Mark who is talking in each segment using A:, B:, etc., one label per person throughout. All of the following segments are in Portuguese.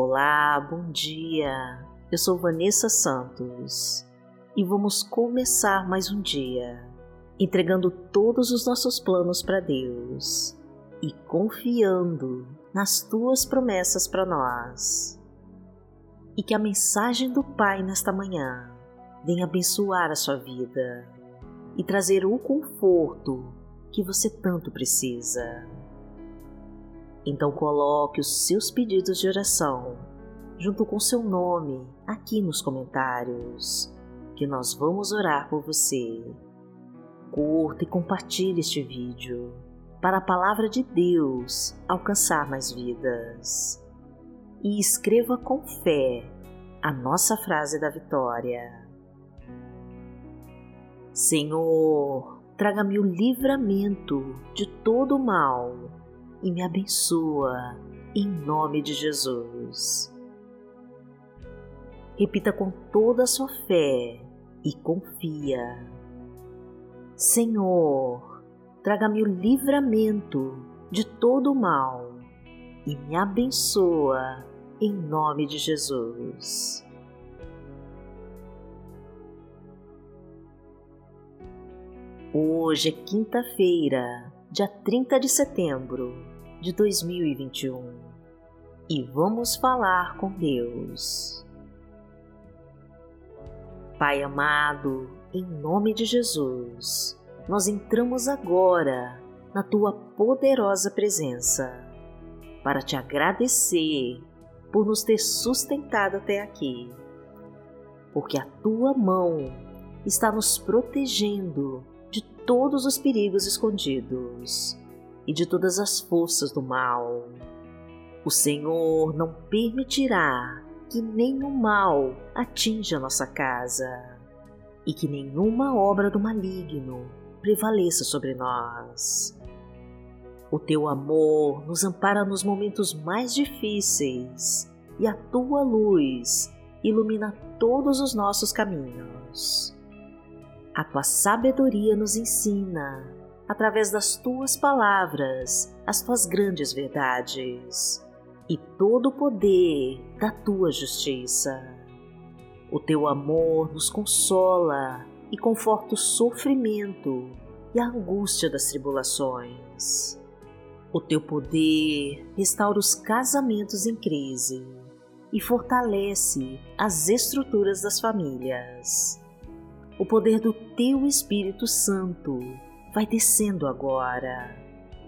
A: Olá, bom dia. Eu sou Vanessa Santos e vamos começar mais um dia entregando todos os nossos planos para Deus e confiando nas tuas promessas para nós. E que a mensagem do Pai nesta manhã venha abençoar a sua vida e trazer o conforto que você tanto precisa. Então coloque os seus pedidos de oração junto com seu nome aqui nos comentários, que nós vamos orar por você. Curta e compartilhe este vídeo para a palavra de Deus alcançar mais vidas. E escreva com fé a nossa frase da vitória. Senhor, traga-me o livramento de todo o mal e me abençoa em nome de Jesus. Repita com toda a sua fé e confia. Senhor, traga-me o livramento de todo o mal e me abençoa em nome de Jesus. Hoje é quinta-feira, dia 30 de setembro de 2021 e vamos falar com Deus. Pai amado, em nome de Jesus, nós entramos agora na tua poderosa presença para te agradecer por nos ter sustentado até aqui, porque a tua mão está nos protegendo de todos os perigos escondidos e de todas as forças do mal. O Senhor não permitirá que nenhum mal atinja nossa casa e que nenhuma obra do maligno prevaleça sobre nós. O teu amor nos ampara nos momentos mais difíceis e a tua luz ilumina todos os nossos caminhos. A tua sabedoria nos ensina, através das tuas palavras, as tuas grandes verdades e todo o poder da tua justiça. O teu amor nos consola e conforta o sofrimento e a angústia das tribulações. O teu poder restaura os casamentos em crise e fortalece as estruturas das famílias. O poder do teu Espírito Santo vai descendo agora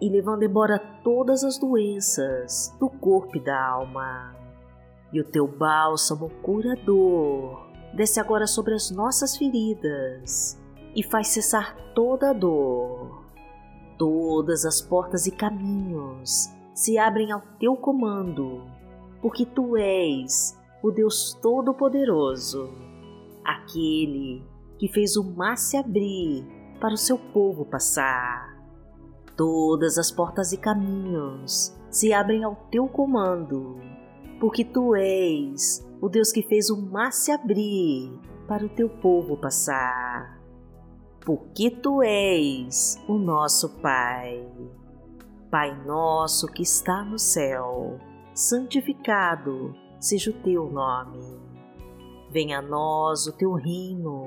A: e levando embora todas as doenças do corpo e da alma. E o teu bálsamo curador desce agora sobre as nossas feridas e faz cessar toda a dor. Todas as portas e caminhos se abrem ao teu comando, porque tu és o Deus Todo-Poderoso, aquele que fez o mar se abrir para o seu povo passar Todas as portas e caminhos se abrem ao teu comando, porque tu és o Deus que fez o mar se abrir para o teu povo passar. Porque tu és o nosso Pai. Pai nosso que está no céu, santificado seja o teu nome. Venha a nós o teu reino,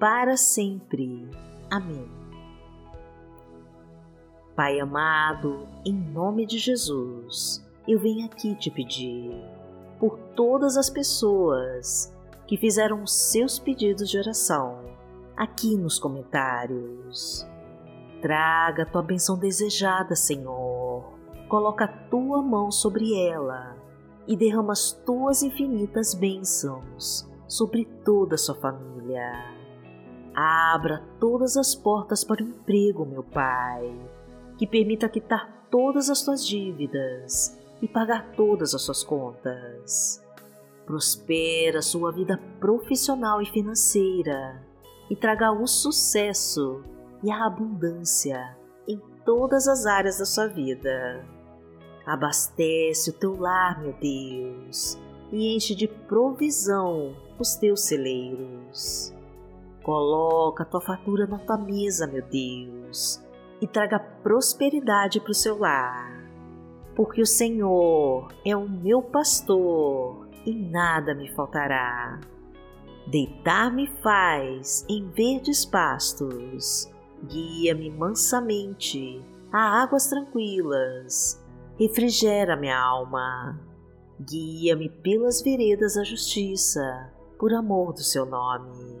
A: para sempre. Amém. Pai amado, em nome de Jesus, eu venho aqui te pedir por todas as pessoas que fizeram os seus pedidos de oração aqui nos comentários. Traga a tua benção desejada, Senhor. Coloca a tua mão sobre ela e derrama as tuas infinitas bênçãos sobre toda a sua família. Abra todas as portas para o emprego, meu Pai que permita quitar todas as tuas dívidas e pagar todas as suas contas. Prospera sua vida profissional e financeira e traga o sucesso e a abundância em todas as áreas da sua vida. Abastece o teu lar, meu Deus, e enche de provisão os teus celeiros. Coloca a tua fatura na tua mesa, meu Deus, e traga prosperidade para o seu lar. Porque o Senhor é o meu pastor e nada me faltará. Deitar-me faz em verdes pastos, guia-me mansamente a águas tranquilas, refrigera minha alma. Guia-me pelas veredas da justiça, por amor do seu nome.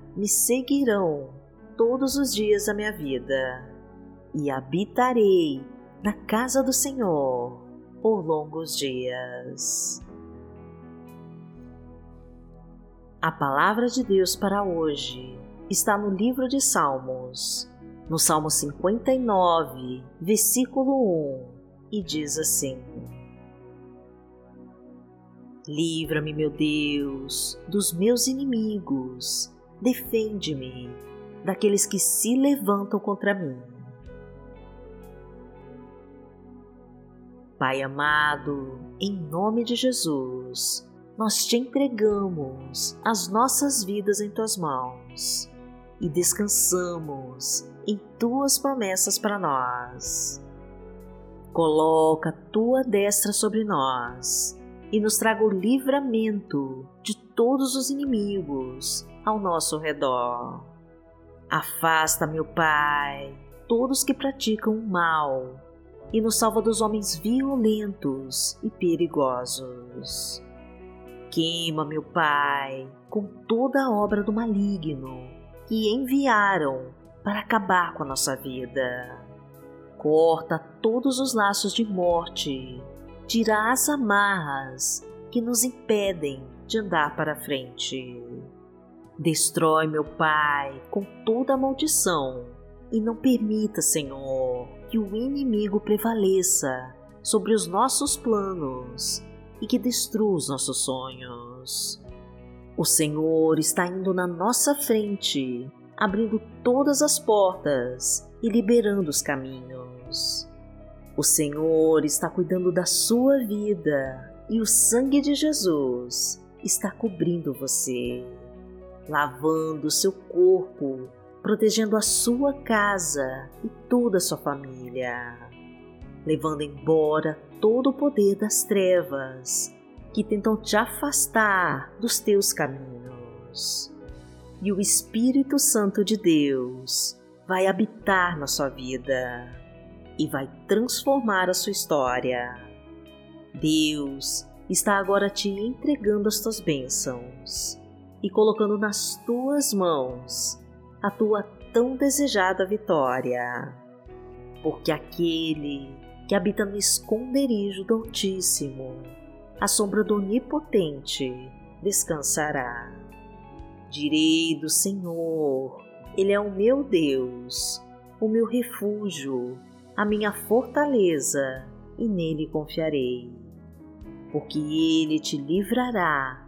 A: me seguirão todos os dias da minha vida, e habitarei na casa do Senhor por longos dias. A palavra de Deus para hoje está no livro de Salmos, no Salmo 59, versículo 1, e diz assim: Livra-me, meu Deus, dos meus inimigos, defende-me daqueles que se levantam contra mim. Pai amado, em nome de Jesus, nós te entregamos as nossas vidas em tuas mãos e descansamos em tuas promessas para nós. Coloca tua destra sobre nós e nos traga o livramento de todos os inimigos ao nosso redor. Afasta, meu Pai, todos que praticam o mal e nos salva dos homens violentos e perigosos. Queima, meu Pai, com toda a obra do maligno que enviaram para acabar com a nossa vida. Corta todos os laços de morte tira as amarras que nos impedem de andar para frente. Destrói, meu Pai, com toda a maldição e não permita, Senhor, que o inimigo prevaleça sobre os nossos planos e que destrua os nossos sonhos. O Senhor está indo na nossa frente, abrindo todas as portas e liberando os caminhos. O Senhor está cuidando da sua vida e o sangue de Jesus está cobrindo você, lavando seu corpo, protegendo a sua casa e toda a sua família, levando embora todo o poder das trevas que tentam te afastar dos teus caminhos. E o Espírito Santo de Deus vai habitar na sua vida e vai transformar a sua história. Deus está agora te entregando as tuas bênçãos e colocando nas tuas mãos a tua tão desejada vitória. Porque aquele que habita no esconderijo do Altíssimo, à sombra do Onipotente, descansará. Direi do Senhor, Ele é o meu Deus, o meu refúgio a minha fortaleza, e nele confiarei. Porque ele te livrará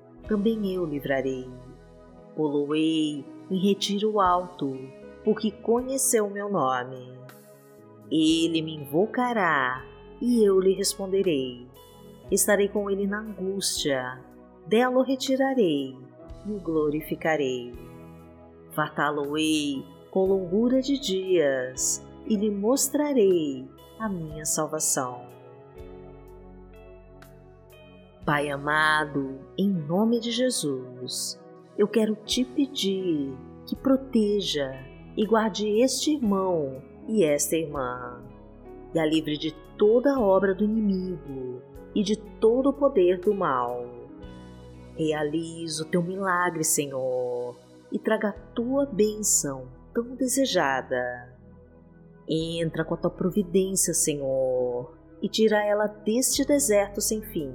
A: também eu livrarei. Poloei em retiro alto, porque conheceu meu nome. Ele me invocará e eu lhe responderei. Estarei com ele na angústia, dela o retirarei e o glorificarei. Fartá-lo-ei com longura de dias e lhe mostrarei a minha salvação. Pai amado, em nome de Jesus, eu quero te pedir que proteja e guarde este irmão e esta irmã, e a livre de toda obra do inimigo e de todo o poder do mal. Realize o teu milagre, Senhor, e traga a tua bênção tão desejada. Entra com a tua providência, Senhor, e tira ela deste deserto sem fim.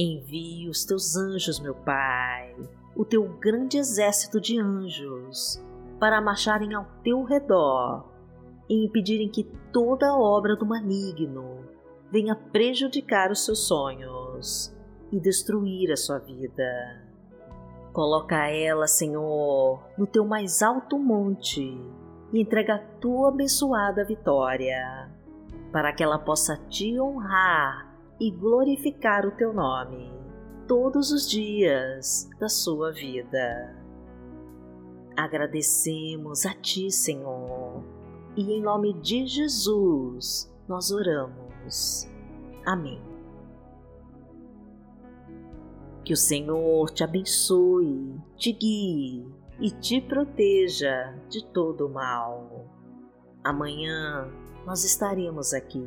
A: Envie os teus anjos, meu Pai, o teu grande exército de anjos, para marcharem ao teu redor e impedirem que toda obra do maligno venha prejudicar os seus sonhos e destruir a sua vida. Coloca ela, Senhor, no teu mais alto monte e entrega a tua abençoada vitória, para que ela possa te honrar e glorificar o teu nome todos os dias da sua vida. Agradecemos a ti, Senhor, e em nome de Jesus nós oramos. Amém. Que o Senhor te abençoe, te guie e te proteja de todo o mal. Amanhã nós estaremos aqui,